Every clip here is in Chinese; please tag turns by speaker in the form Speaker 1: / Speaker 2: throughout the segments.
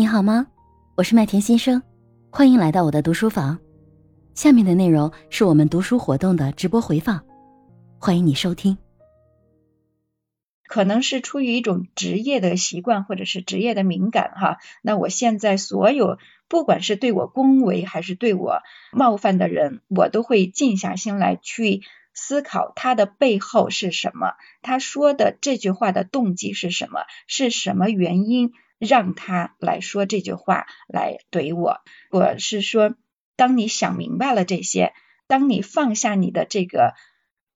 Speaker 1: 你好吗？我是麦田先生，欢迎来到我的读书房。下面的内容是我们读书活动的直播回放，欢迎你收听。
Speaker 2: 可能是出于一种职业的习惯，或者是职业的敏感哈。那我现在所有，不管是对我恭维还是对我冒犯的人，我都会静下心来去思考他的背后是什么，他说的这句话的动机是什么，是什么原因。让他来说这句话来怼我，我是说，当你想明白了这些，当你放下你的这个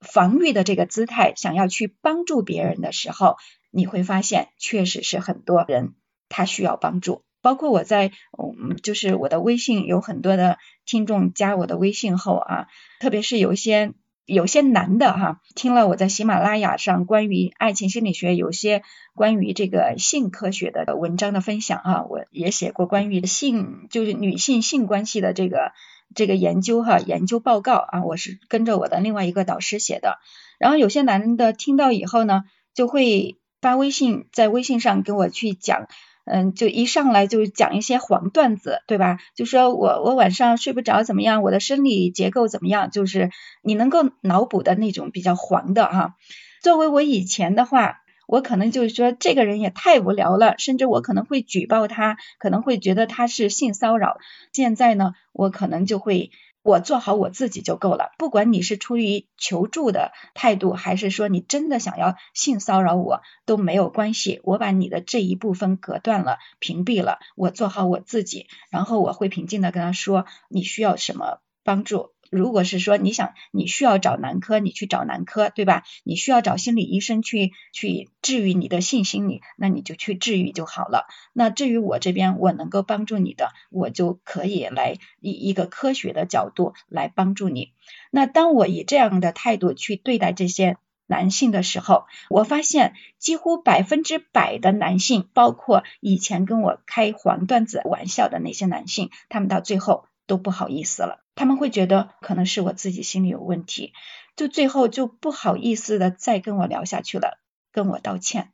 Speaker 2: 防御的这个姿态，想要去帮助别人的时候，你会发现，确实是很多人他需要帮助。包括我在，嗯，就是我的微信有很多的听众加我的微信后啊，特别是有一些。有些男的哈，听了我在喜马拉雅上关于爱情心理学，有些关于这个性科学的文章的分享啊，我也写过关于性，就是女性性关系的这个这个研究哈，研究报告啊，我是跟着我的另外一个导师写的。然后有些男的听到以后呢，就会发微信在微信上给我去讲。嗯，就一上来就讲一些黄段子，对吧？就说我我晚上睡不着怎么样，我的生理结构怎么样，就是你能够脑补的那种比较黄的哈。作为我以前的话，我可能就是说这个人也太无聊了，甚至我可能会举报他，可能会觉得他是性骚扰。现在呢，我可能就会。我做好我自己就够了，不管你是出于求助的态度，还是说你真的想要性骚扰我，都没有关系。我把你的这一部分隔断了，屏蔽了，我做好我自己，然后我会平静的跟他说，你需要什么帮助。如果是说你想你需要找男科，你去找男科，对吧？你需要找心理医生去去治愈你的性心理，那你就去治愈就好了。那至于我这边我能够帮助你的，我就可以来以一个科学的角度来帮助你。那当我以这样的态度去对待这些男性的时候，我发现几乎百分之百的男性，包括以前跟我开黄段子玩笑的那些男性，他们到最后。都不好意思了，他们会觉得可能是我自己心里有问题，就最后就不好意思的再跟我聊下去了，跟我道歉。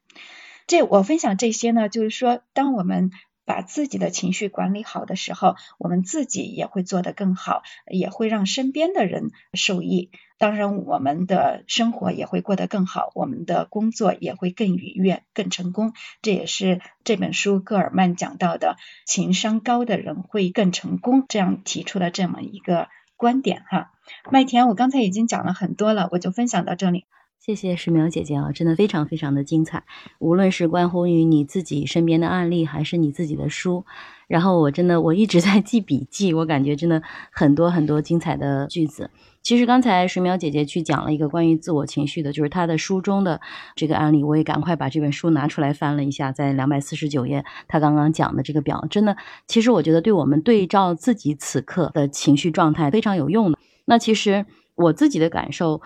Speaker 2: 这我分享这些呢，就是说，当我们。把自己的情绪管理好的时候，我们自己也会做得更好，也会让身边的人受益。当然，我们的生活也会过得更好，我们的工作也会更愉悦、更成功。这也是这本书戈尔曼讲到的，情商高的人会更成功，这样提出了这么一个观点哈。麦田，我刚才已经讲了很多了，我就分享到这里。
Speaker 1: 谢谢石苗姐姐啊，真的非常非常的精彩。无论是关乎于你自己身边的案例，还是你自己的书，然后我真的我一直在记笔记，我感觉真的很多很多精彩的句子。其实刚才石苗姐姐去讲了一个关于自我情绪的，就是她的书中的这个案例，我也赶快把这本书拿出来翻了一下，在两百四十九页，她刚刚讲的这个表，真的，其实我觉得对我们对照自己此刻的情绪状态非常有用的。那其实我自己的感受。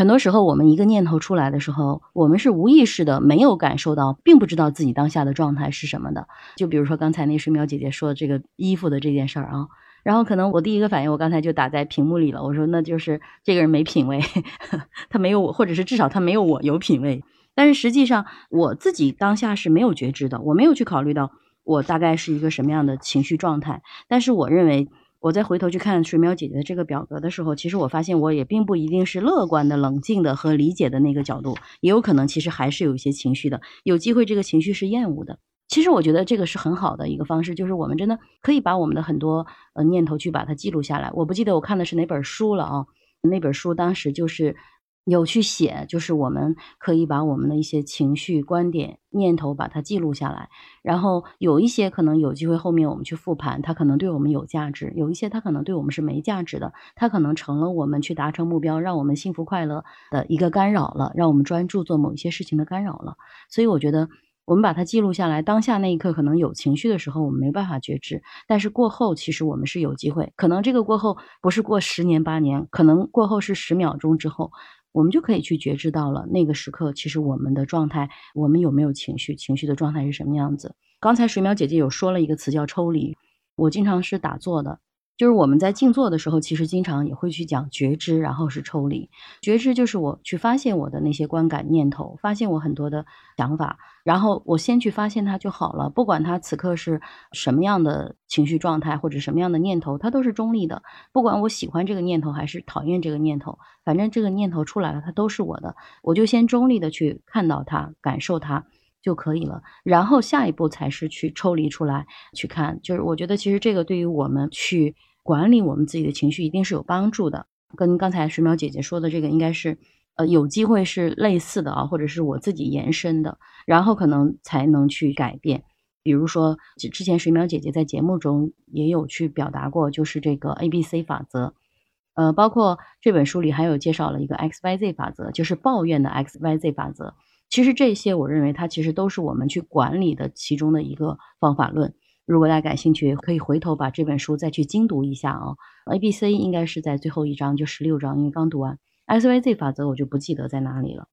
Speaker 1: 很多时候，我们一个念头出来的时候，我们是无意识的，没有感受到，并不知道自己当下的状态是什么的。就比如说刚才那水淼姐姐说的这个衣服的这件事儿啊，然后可能我第一个反应，我刚才就打在屏幕里了，我说那就是这个人没品位，他没有我，或者是至少他没有我有品位。但是实际上我自己当下是没有觉知的，我没有去考虑到我大概是一个什么样的情绪状态。但是我认为。我再回头去看水淼姐姐的这个表格的时候，其实我发现我也并不一定是乐观的、冷静的和理解的那个角度，也有可能其实还是有一些情绪的。有机会这个情绪是厌恶的。其实我觉得这个是很好的一个方式，就是我们真的可以把我们的很多呃念头去把它记录下来。我不记得我看的是哪本书了啊，那本书当时就是。有去写，就是我们可以把我们的一些情绪、观点、念头把它记录下来，然后有一些可能有机会后面我们去复盘，它可能对我们有价值；有一些它可能对我们是没价值的，它可能成了我们去达成目标、让我们幸福快乐的一个干扰了，让我们专注做某一些事情的干扰了。所以我觉得我们把它记录下来，当下那一刻可能有情绪的时候，我们没办法觉知，但是过后其实我们是有机会，可能这个过后不是过十年八年，可能过后是十秒钟之后。我们就可以去觉知到了那个时刻，其实我们的状态，我们有没有情绪，情绪的状态是什么样子。刚才水淼姐姐有说了一个词叫抽离，我经常是打坐的，就是我们在静坐的时候，其实经常也会去讲觉知，然后是抽离。觉知就是我去发现我的那些观感念头，发现我很多的想法，然后我先去发现它就好了。不管它此刻是什么样的情绪状态或者什么样的念头，它都是中立的。不管我喜欢这个念头还是讨厌这个念头，反正这个念头出来了，它都是我的。我就先中立的去看到它，感受它就可以了。然后下一步才是去抽离出来去看。就是我觉得其实这个对于我们去。管理我们自己的情绪一定是有帮助的，跟刚才水淼姐姐说的这个应该是，呃，有机会是类似的啊，或者是我自己延伸的，然后可能才能去改变。比如说，之前水淼姐姐在节目中也有去表达过，就是这个 A B C 法则，呃，包括这本书里还有介绍了一个 X Y Z 法则，就是抱怨的 X Y Z 法则。其实这些我认为它其实都是我们去管理的其中的一个方法论。如果大家感兴趣，可以回头把这本书再去精读一下啊。A、B、C 应该是在最后一章，就十六章，因为刚读完。X、Y、Z 法则我就不记得在哪里了。